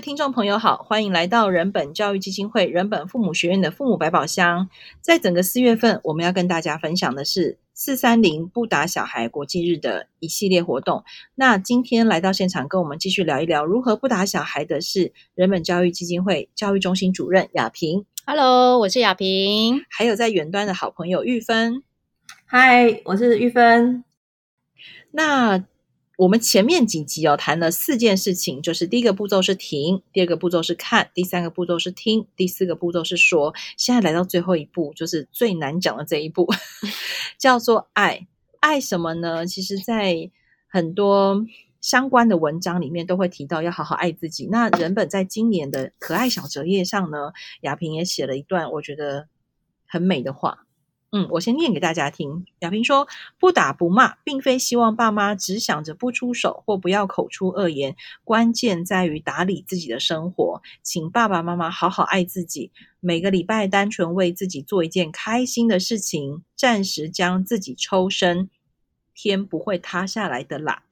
各位听众朋友好，欢迎来到人本教育基金会人本父母学院的父母百宝箱。在整个四月份，我们要跟大家分享的是四三零不打小孩国际日的一系列活动。那今天来到现场跟我们继续聊一聊如何不打小孩的是人本教育基金会教育中心主任雅萍。Hello，我是雅萍。还有在远端的好朋友玉芬。Hi，我是玉芬。那我们前面几集哦谈了四件事情，就是第一个步骤是停，第二个步骤是看，第三个步骤是听，第四个步骤是说。现在来到最后一步，就是最难讲的这一步，叫做爱。爱什么呢？其实，在很多相关的文章里面都会提到要好好爱自己。那人本在今年的可爱小折页上呢，雅萍也写了一段我觉得很美的话。嗯，我先念给大家听。雅萍说：“不打不骂，并非希望爸妈只想着不出手或不要口出恶言，关键在于打理自己的生活。请爸爸妈妈好好爱自己，每个礼拜单纯为自己做一件开心的事情，暂时将自己抽身。”天不会塌下来的啦，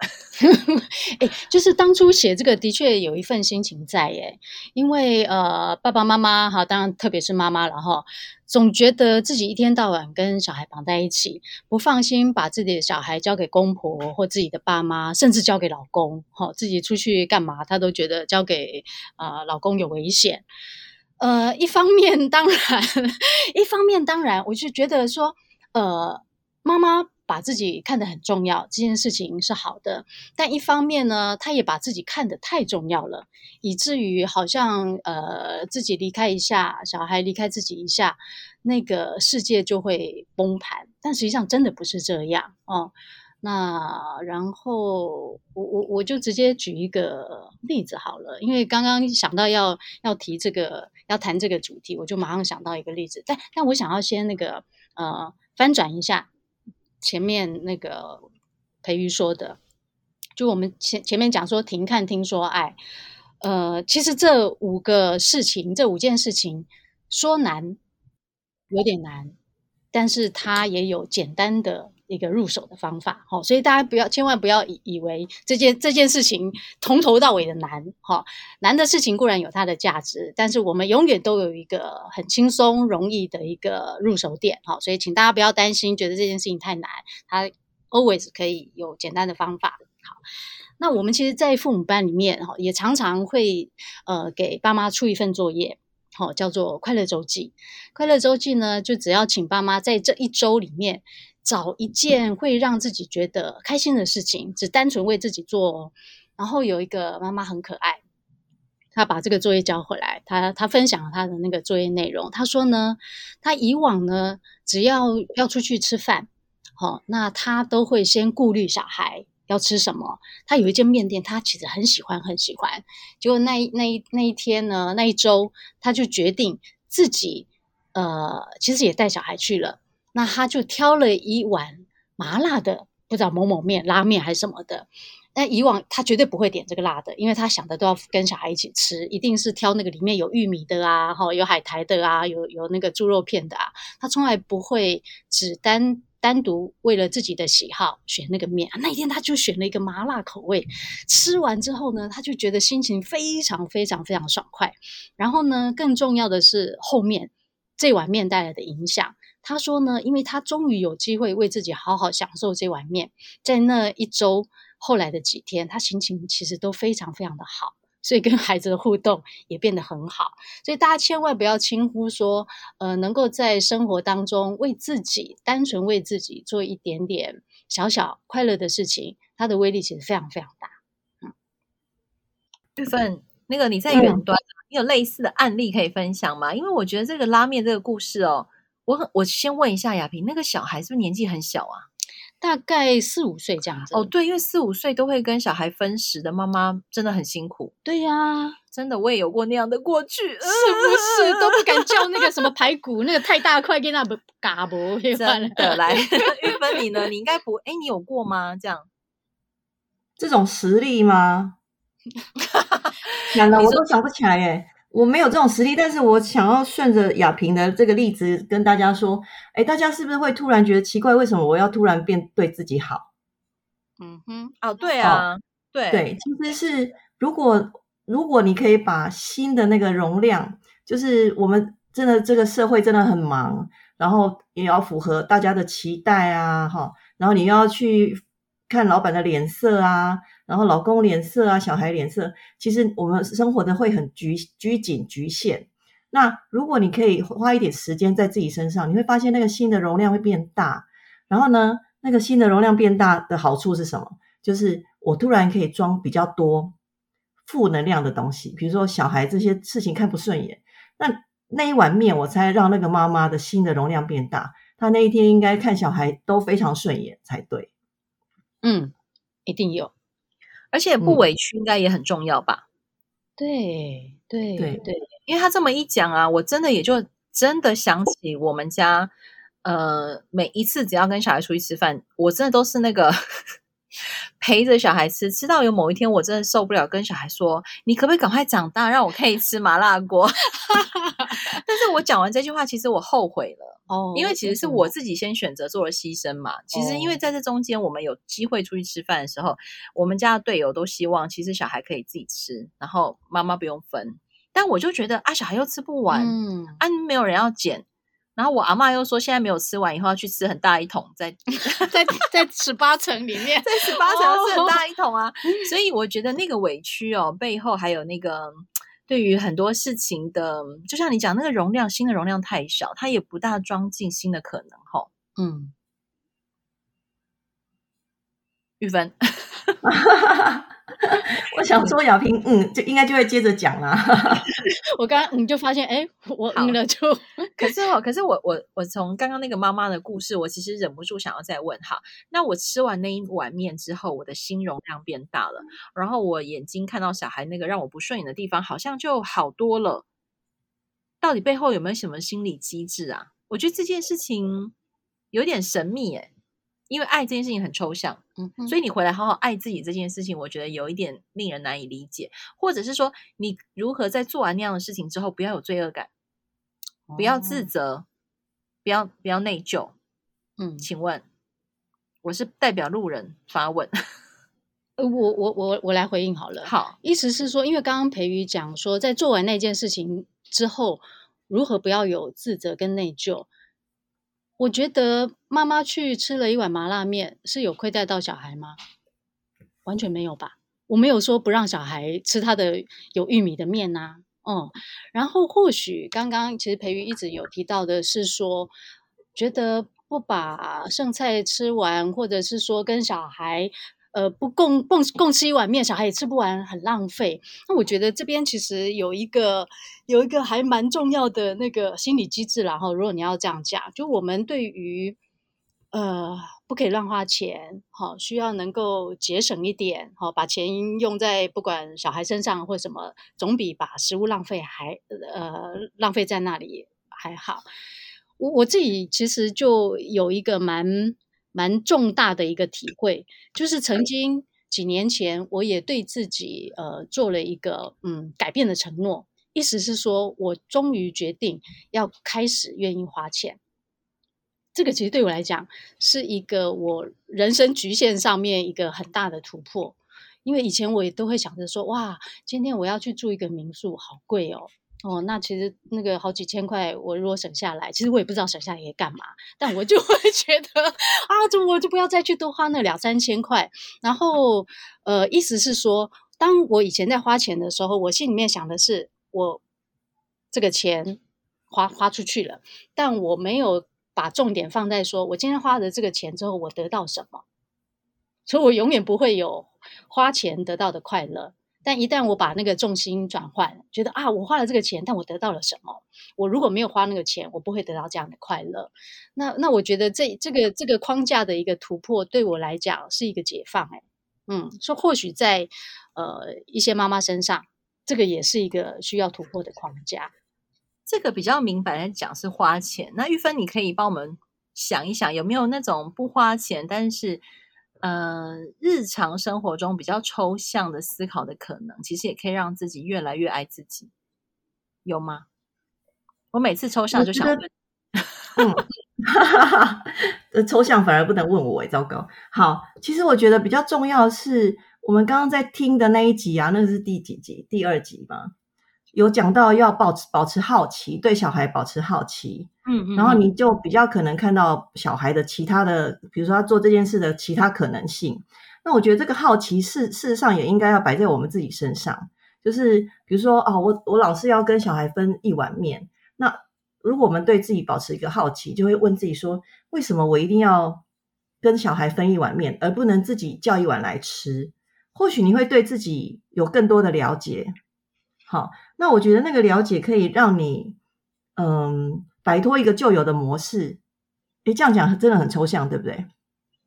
哎，就是当初写这个的确有一份心情在耶，因为呃爸爸妈妈哈，当然特别是妈妈了哈，总觉得自己一天到晚跟小孩绑在一起，不放心把自己的小孩交给公婆或自己的爸妈，甚至交给老公哈，自己出去干嘛，他都觉得交给啊、老公有危险。呃，一方面当然，一方面当然，我就觉得说，呃，妈妈。把自己看得很重要，这件事情是好的。但一方面呢，他也把自己看得太重要了，以至于好像呃自己离开一下，小孩离开自己一下，那个世界就会崩盘。但实际上真的不是这样哦。那然后我我我就直接举一个例子好了，因为刚刚想到要要提这个要谈这个主题，我就马上想到一个例子。但但我想要先那个呃翻转一下。前面那个培瑜说的，就我们前前面讲说停、看、听说爱，呃，其实这五个事情，这五件事情说难有点难，但是它也有简单的一个入手的方法，好，所以大家不要千万不要以以为这件这件事情从头到尾的难，哈，难的事情固然有它的价值，但是我们永远都有一个很轻松容易的一个入手点，好，所以请大家不要担心，觉得这件事情太难，它 always 可以有简单的方法，好，那我们其实，在父母班里面，哈，也常常会呃给爸妈出一份作业，好，叫做快乐周记，快乐周记呢，就只要请爸妈在这一周里面。找一件会让自己觉得开心的事情，只单纯为自己做。然后有一个妈妈很可爱，她把这个作业交回来，她她分享了她的那个作业内容。她说呢，她以往呢，只要要出去吃饭，好，那她都会先顾虑小孩要吃什么。她有一间面店，她其实很喜欢很喜欢。结果那一那一那一天呢，那一周，她就决定自己呃，其实也带小孩去了。那他就挑了一碗麻辣的，不知道某某面、拉面还是什么的。那以往他绝对不会点这个辣的，因为他想的都要跟小孩一起吃，一定是挑那个里面有玉米的啊，哈，有海苔的啊，有有那个猪肉片的啊。他从来不会只单单独为了自己的喜好选那个面。那一天他就选了一个麻辣口味，吃完之后呢，他就觉得心情非常非常非常爽快。然后呢，更重要的是后面这碗面带来的影响。他说呢，因为他终于有机会为自己好好享受这碗面，在那一周后来的几天，他心情其实都非常非常的好，所以跟孩子的互动也变得很好。所以大家千万不要轻忽说，呃，能够在生活当中为自己单纯为自己做一点点小小快乐的事情，它的威力其实非常非常大。嗯，玉芬，那个你在远端，嗯，你有类似的案例可以分享吗？因为我觉得这个拉面这个故事哦。我我先问一下雅萍，那个小孩是不是年纪很小啊？大概四五岁这样子。哦，对，因为四五岁都会跟小孩分食的妈妈真的很辛苦。对呀、啊，真的我也有过那样的过去，是不是都不敢叫那个什么排 骨，那个太大块，给那不嘎不？真的来，玉芬你呢？你应该不，哎，你有过吗？这样这种实力吗？难道我都想不起来耶。我没有这种实力，但是我想要顺着亚萍的这个例子跟大家说，哎，大家是不是会突然觉得奇怪，为什么我要突然变对自己好？嗯哼，哦，对啊，哦、对对，其实是如果如果你可以把心的那个容量，就是我们真的这个社会真的很忙，然后也要符合大家的期待啊，哈，然后你要去看老板的脸色啊，然后老公脸色啊，小孩脸色，其实我们生活的会很拘拘谨局限。那如果你可以花一点时间在自己身上，你会发现那个心的容量会变大。然后呢，那个心的容量变大的好处是什么？就是我突然可以装比较多负能量的东西，比如说小孩这些事情看不顺眼，那那一碗面我才让那个妈妈的心的容量变大，她那一天应该看小孩都非常顺眼才对。嗯，一定有，而且不委屈应该也很重要吧？对对对对。因为他这么一讲啊，我真的也就真的想起我们家，呃，每一次只要跟小孩出去吃饭，我真的都是那个陪着小孩吃，吃到有某一天我真的受不了，跟小孩说：“你可不可以赶快长大，让我可以吃麻辣锅？” 但是我讲完这句话，其实我后悔了哦，因为其实是我自己先选择做了牺牲嘛。其实因为在这中间，我们有机会出去吃饭的时候，我们家的队友都希望，其实小孩可以自己吃，然后妈妈不用分。但我就觉得啊，小孩又吃不完，嗯，啊，没有人要捡。然后我阿嬷又说，现在没有吃完，以后要去吃很大一桶，在在在十八层里面，在十八层要吃很大一桶啊。哦、所以我觉得那个委屈哦，背后还有那个对于很多事情的，就像你讲那个容量，新的容量太小，它也不大装进新的可能吼、哦。嗯，玉芬。我想说雅萍，嗯，就应该就会接着讲啦。我刚刚你就发现，哎，我嗯了就，可是哦，可是我我我从刚刚那个妈妈的故事，我其实忍不住想要再问哈。那我吃完那一碗面之后，我的心容量变大了，然后我眼睛看到小孩那个让我不顺眼的地方，好像就好多了。到底背后有没有什么心理机制啊？我觉得这件事情有点神秘诶。因为爱这件事情很抽象，嗯，所以你回来好好爱自己这件事情，我觉得有一点令人难以理解，或者是说你如何在做完那样的事情之后，不要有罪恶感，不要自责，哦、不要不要内疚。嗯，请问我是代表路人发问，呃，我我我我来回应好了。好，意思是说，因为刚刚培瑜讲说，在做完那件事情之后，如何不要有自责跟内疚。我觉得妈妈去吃了一碗麻辣面，是有亏待到小孩吗？完全没有吧。我没有说不让小孩吃他的有玉米的面呐、啊。嗯，然后或许刚刚其实培瑜一直有提到的是说，觉得不把剩菜吃完，或者是说跟小孩。呃，不共共共吃一碗面，小孩也吃不完，很浪费。那我觉得这边其实有一个有一个还蛮重要的那个心理机制，然后如果你要这样讲，就我们对于呃不可以乱花钱，好、需要能够节省一点，好、把钱用在不管小孩身上或什么，总比把食物浪费还呃浪费在那里还好。我我自己其实就有一个蛮。蛮重大的一个体会，就是曾经几年前，我也对自己呃做了一个嗯改变的承诺，意思是说我终于决定要开始愿意花钱。这个其实对我来讲是一个我人生局限上面一个很大的突破，因为以前我也都会想着说，哇，今天我要去住一个民宿，好贵哦。哦，那其实那个好几千块，我如果省下来，其实我也不知道省下来干嘛，但我就会 觉得啊，就我就不要再去多花那两三千块。然后，呃，意思是说，当我以前在花钱的时候，我心里面想的是，我这个钱花花出去了，但我没有把重点放在说我今天花了这个钱之后，我得到什么，所以我永远不会有花钱得到的快乐。但一旦我把那个重心转换，觉得啊，我花了这个钱，但我得到了什么？我如果没有花那个钱，我不会得到这样的快乐。那那我觉得这这个这个框架的一个突破，对我来讲是一个解放。哎，嗯，说或许在呃一些妈妈身上，这个也是一个需要突破的框架。这个比较明白的讲是花钱。那玉芬，你可以帮我们想一想，有没有那种不花钱，但是。呃，日常生活中比较抽象的思考的可能，其实也可以让自己越来越爱自己，有吗？我每次抽象就想问，嗯，哈哈哈，抽象反而不能问我，哎，糟糕。好，其实我觉得比较重要的是，我们刚刚在听的那一集啊，那个是第几集？第二集吗？有讲到要保持保持好奇，对小孩保持好奇，嗯嗯，然后你就比较可能看到小孩的其他的，比如说他做这件事的其他可能性。那我觉得这个好奇事事实上也应该要摆在我们自己身上，就是比如说啊、哦，我我老是要跟小孩分一碗面，那如果我们对自己保持一个好奇，就会问自己说，为什么我一定要跟小孩分一碗面，而不能自己叫一碗来吃？或许你会对自己有更多的了解。好，那我觉得那个了解可以让你，嗯，摆脱一个旧有的模式。诶，这样讲真的很抽象，对不对？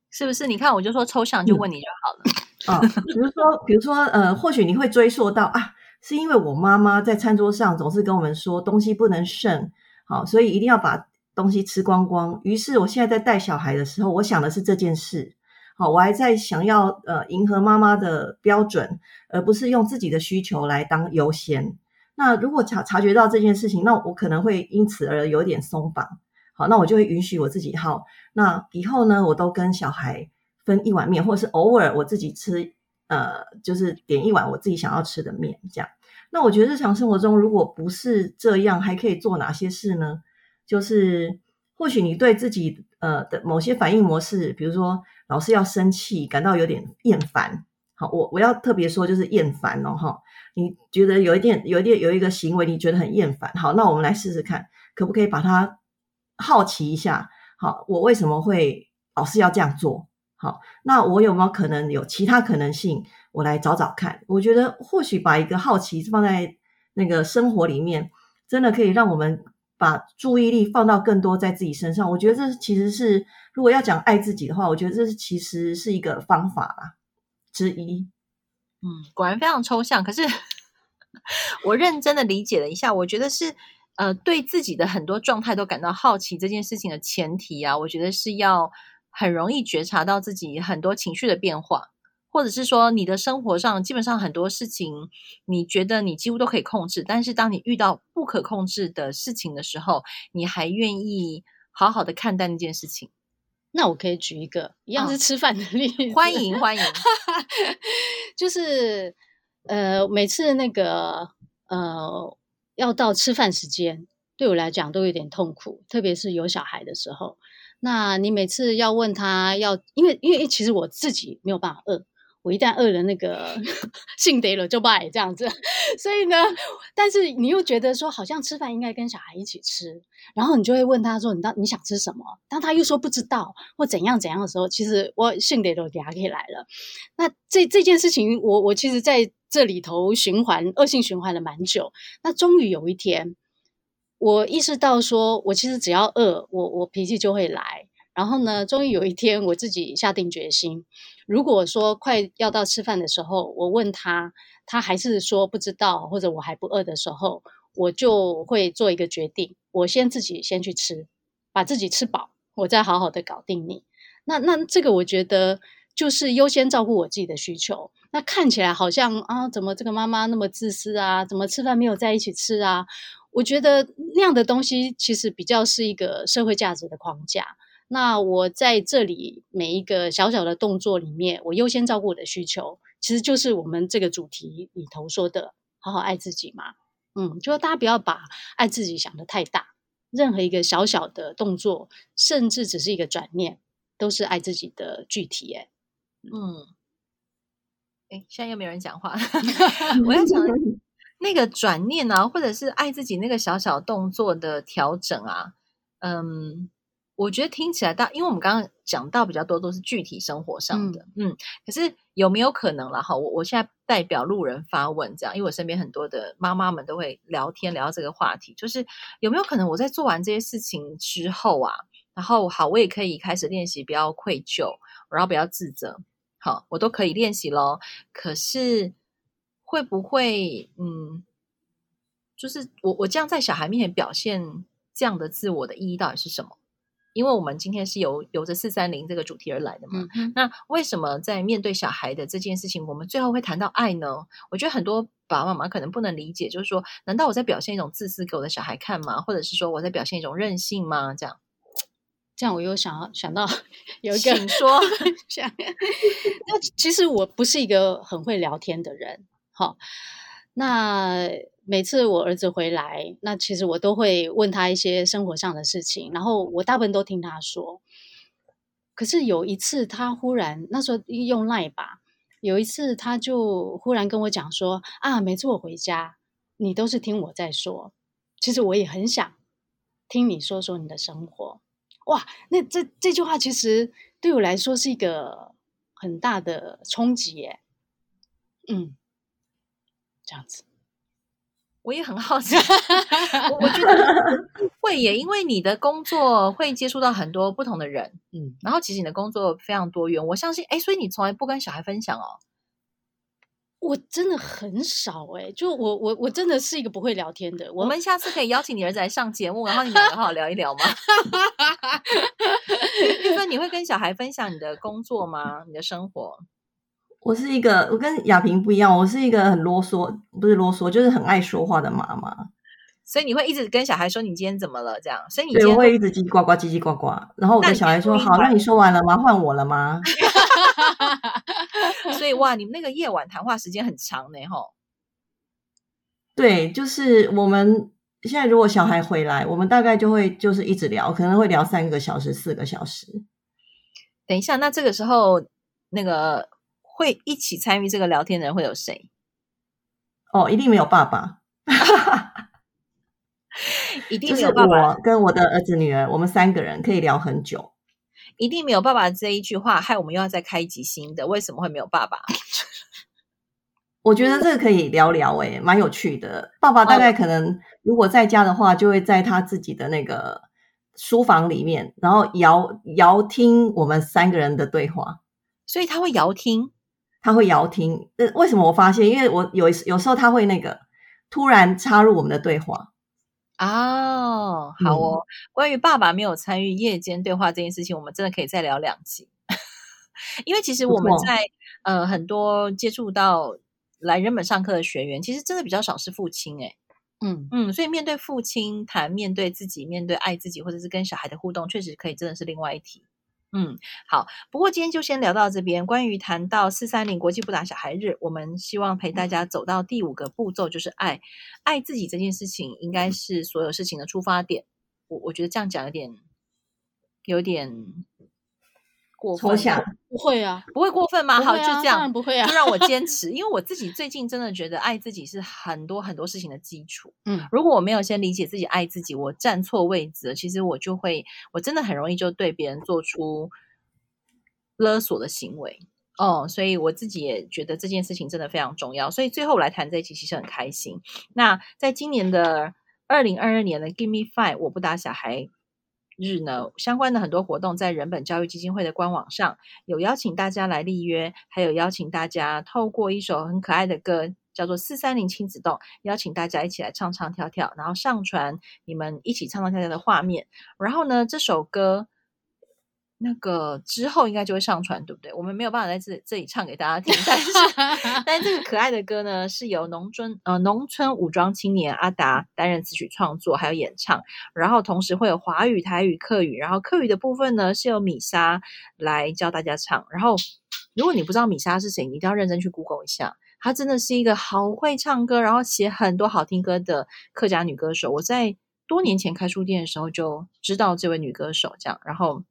是不是？你看，我就说抽象，就问你就好了。啊、嗯哦，比如说，比如说，呃，或许你会追溯到啊，是因为我妈妈在餐桌上总是跟我们说，东西不能剩，好，所以一定要把东西吃光光。于是，我现在在带小孩的时候，我想的是这件事。好，我还在想要呃迎合妈妈的标准，而不是用自己的需求来当优先。那如果察察觉到这件事情，那我可能会因此而有点松绑。好，那我就会允许我自己好。那以后呢，我都跟小孩分一碗面，或者是偶尔我自己吃，呃，就是点一碗我自己想要吃的面，这样。那我觉得日常生活中如果不是这样，还可以做哪些事呢？就是或许你对自己呃的某些反应模式，比如说。老是要生气，感到有点厌烦。好，我我要特别说，就是厌烦哦，哈。你觉得有一点、有一点、有一个行为，你觉得很厌烦。好，那我们来试试看，可不可以把它好奇一下？好，我为什么会老是要这样做？好，那我有没有可能有其他可能性？我来找找看。我觉得或许把一个好奇放在那个生活里面，真的可以让我们把注意力放到更多在自己身上。我觉得这其实是。如果要讲爱自己的话，我觉得这是其实是一个方法啦之一。嗯，果然非常抽象。可是 我认真的理解了一下，我觉得是呃，对自己的很多状态都感到好奇这件事情的前提啊，我觉得是要很容易觉察到自己很多情绪的变化，或者是说你的生活上基本上很多事情，你觉得你几乎都可以控制，但是当你遇到不可控制的事情的时候，你还愿意好好的看待那件事情。那我可以举一个一样是吃饭的例子，哦、欢迎欢迎，就是呃，每次那个呃，要到吃饭时间，对我来讲都有点痛苦，特别是有小孩的时候。那你每次要问他要，因为因为其实我自己没有办法饿。我一旦饿了，那个性得了就拜这样子，所以呢，但是你又觉得说，好像吃饭应该跟小孩一起吃，然后你就会问他说：“你到你想吃什么？”当他又说不知道或怎样怎样的时候，其实我性得都压起来了。那这这件事情，我我其实在这里头循环恶性循环了蛮久。那终于有一天，我意识到说，我其实只要饿，我我脾气就会来。然后呢，终于有一天，我自己下定决心。如果说快要到吃饭的时候，我问他，他还是说不知道，或者我还不饿的时候，我就会做一个决定，我先自己先去吃，把自己吃饱，我再好好的搞定你。那那这个我觉得就是优先照顾我自己的需求。那看起来好像啊，怎么这个妈妈那么自私啊？怎么吃饭没有在一起吃啊？我觉得那样的东西其实比较是一个社会价值的框架。那我在这里每一个小小的动作里面，我优先照顾我的需求，其实就是我们这个主题里头说的“好好爱自己”嘛。嗯，就大家不要把爱自己想得太大，任何一个小小的动作，甚至只是一个转念，都是爱自己的具体。哎，嗯，哎，现在又没有人讲话，我要讲那个转念啊，或者是爱自己那个小小动作的调整啊，嗯。我觉得听起来大，因为我们刚刚讲到比较多都是具体生活上的，嗯，嗯，可是有没有可能了哈？我我现在代表路人发问，这样，因为我身边很多的妈妈们都会聊天聊到这个话题，就是有没有可能我在做完这些事情之后啊，然后好，我也可以开始练习不要愧疚，然后不要自责，好，我都可以练习咯。可是会不会，嗯，就是我我这样在小孩面前表现这样的自我的意义到底是什么？因为我们今天是由由着四三零这个主题而来的嘛，嗯，那为什么在面对小孩的这件事情，我们最后会谈到爱呢？我觉得很多爸爸妈妈可能不能理解，就是说，难道我在表现一种自私给我的小孩看吗？或者是说我在表现一种任性吗？这样，这样我又想想到 有一个请说，想那其实我不是一个很会聊天的人，好，那每次我儿子回来，那其实我都会问他一些生活上的事情，然后我大部分都听他说。可是有一次，他忽然那时候用赖吧，有一次他就忽然跟我讲说啊，每次我回家，你都是听我在说，其实我也很想听你说说你的生活。哇，那这这句话其实对我来说是一个很大的冲击耶。嗯，这样子，我也很好奇，我我觉得会耶，因为你的工作会接触到很多不同的人，嗯，然后其实你的工作非常多元，我相信，哎，所以你从来不跟小孩分享哦。我真的很少哎、欸，就我我我真的是一个不会聊天的。我，我们下次可以邀请你儿子来上节目，然后你们两个好好聊一聊吗？玉芬，你会跟小孩分享你的工作吗？你的生活？我是一个，我跟亚萍不一样，我是一个很啰嗦，不是啰嗦，就是很爱说话的妈妈。所以你会一直跟小孩说你今天怎么了？这样，所以你对，我会一直叽呱呱，叽叽呱呱。然后我跟小孩说：“好，那你说完了吗？换我了吗？” 所以哇，你们那个夜晚谈话时间很长呢，吼。对，就是我们现在如果小孩回来，我们大概就会就是一直聊，可能会聊三个小时、四个小时。等一下，那这个时候那个会一起参与这个聊天的人会有谁？哦，一定没有爸爸，一定没有爸爸。我跟我的儿子、女儿，我们三个人可以聊很久。一定没有爸爸这一句话，害我们又要再开一集新的。为什么会没有爸爸？我觉得这个可以聊聊，诶，蛮有趣的。爸爸大概可能如果在家的话，就会在他自己的那个书房里面，然后遥遥听我们三个人的对话。所以他会遥听，他会摇听。呃，为什么我发现？因为我有有时候他会那个突然插入我们的对话。哦，好哦。嗯、关于爸爸没有参与夜间对话这件事情，我们真的可以再聊两集。因为其实我们在呃很多接触到来人本上课的学员，其实真的比较少是父亲诶。嗯嗯，所以面对父亲谈面对自己，面对爱自己，或者是跟小孩的互动，确实可以真的是另外一题。嗯，好。不过今天就先聊到这边。关于谈到四三零国际不打小孩日，我们希望陪大家走到第五个步骤，就是爱。爱自己这件事情，应该是所有事情的出发点。我我觉得这样讲有点，有点。过分想不会啊，不会过分吗？啊、好，就这样，不会啊，就让我坚持，因为我自己最近真的觉得爱自己是很多很多事情的基础。嗯，如果我没有先理解自己爱自己，我站错位置，其实我就会，我真的很容易就对别人做出勒索的行为。哦，所以我自己也觉得这件事情真的非常重要。所以最后我来谈这一期，其实很开心。那在今年的二零二二年的 Give Me Five，我不打小孩。日呢，相关的很多活动在人本教育基金会的官网上有邀请大家来立约，还有邀请大家透过一首很可爱的歌，叫做《四三零亲子动》，邀请大家一起来唱唱跳跳，然后上传你们一起唱唱跳跳的画面。然后呢，这首歌。那个之后应该就会上传，对不对？我们没有办法在这这里唱给大家听，但是 但是这个可爱的歌呢，是由农村呃农村武装青年阿达担任词曲创作，还有演唱，然后同时会有华语、台语、客语，然后客语的部分呢是由米莎来教大家唱。然后如果你不知道米莎是谁，你一定要认真去 Google 一下，她真的是一个好会唱歌，然后写很多好听歌的客家女歌手。我在多年前开书店的时候就知道这位女歌手，这样，然后。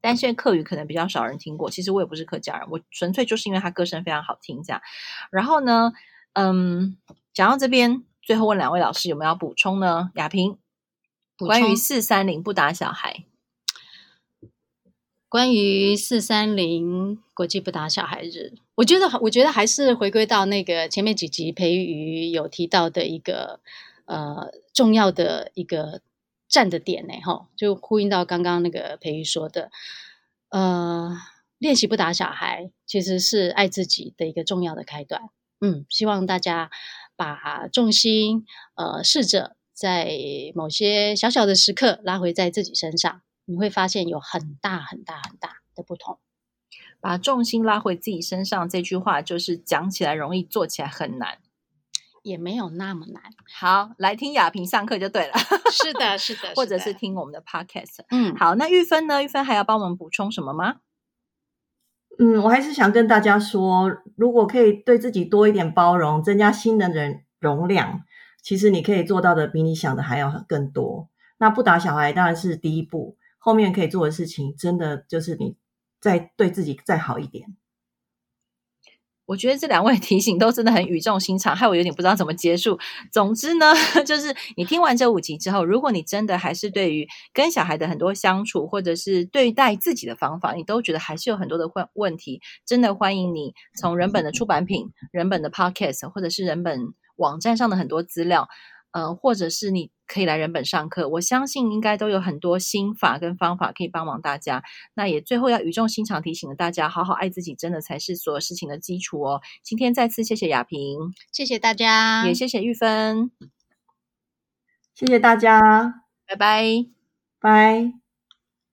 但现在客语可能比较少人听过，其实我也不是客家人，我纯粹就是因为他歌声非常好听这样。然后呢，嗯，讲到这边，最后问两位老师有没有要补充呢？亚萍，关于四三零不打小孩，关于四三零国际不打小孩日，我觉得我觉得还是回归到那个前面几集培育有提到的一个呃重要的一个。站的点呢？哈，就呼应到刚刚那个培育说的，呃，练习不打小孩，其实是爱自己的一个重要的开端。嗯，希望大家把重心，呃，试着在某些小小的时刻拉回在自己身上，你会发现有很大很大很大的不同。把重心拉回自己身上，这句话就是讲起来容易，做起来很难。也没有那么难。好，来听雅萍上课就对了。是的，是的，或者是听我们的 podcast。嗯，好，那玉芬呢？玉芬还要帮我们补充什么吗？嗯，我还是想跟大家说，如果可以对自己多一点包容，增加新的人容量，其实你可以做到的比你想的还要更多。那不打小孩当然是第一步，后面可以做的事情，真的就是你再对自己再好一点。我觉得这两位 提醒都真的很语重心长，害我有点不知道怎么结束。总之呢，就是你听完这五集之后，如果你真的还是对于跟小孩的很多相处，或者是对待自己的方法，你都觉得还是有很多的问问题，真的欢迎你从人本的出版品、人本的 Podcast，或者是人本网站上的很多资料。呃，或者是你可以来人本上课，我相信应该都有很多心法跟方法可以帮忙大家。那也最后要语重心长提醒了大家，好好爱自己，真的才是所有事情的基础哦。今天再次谢谢雅萍，谢谢大家，也谢谢玉芬，谢谢大家，拜拜，拜。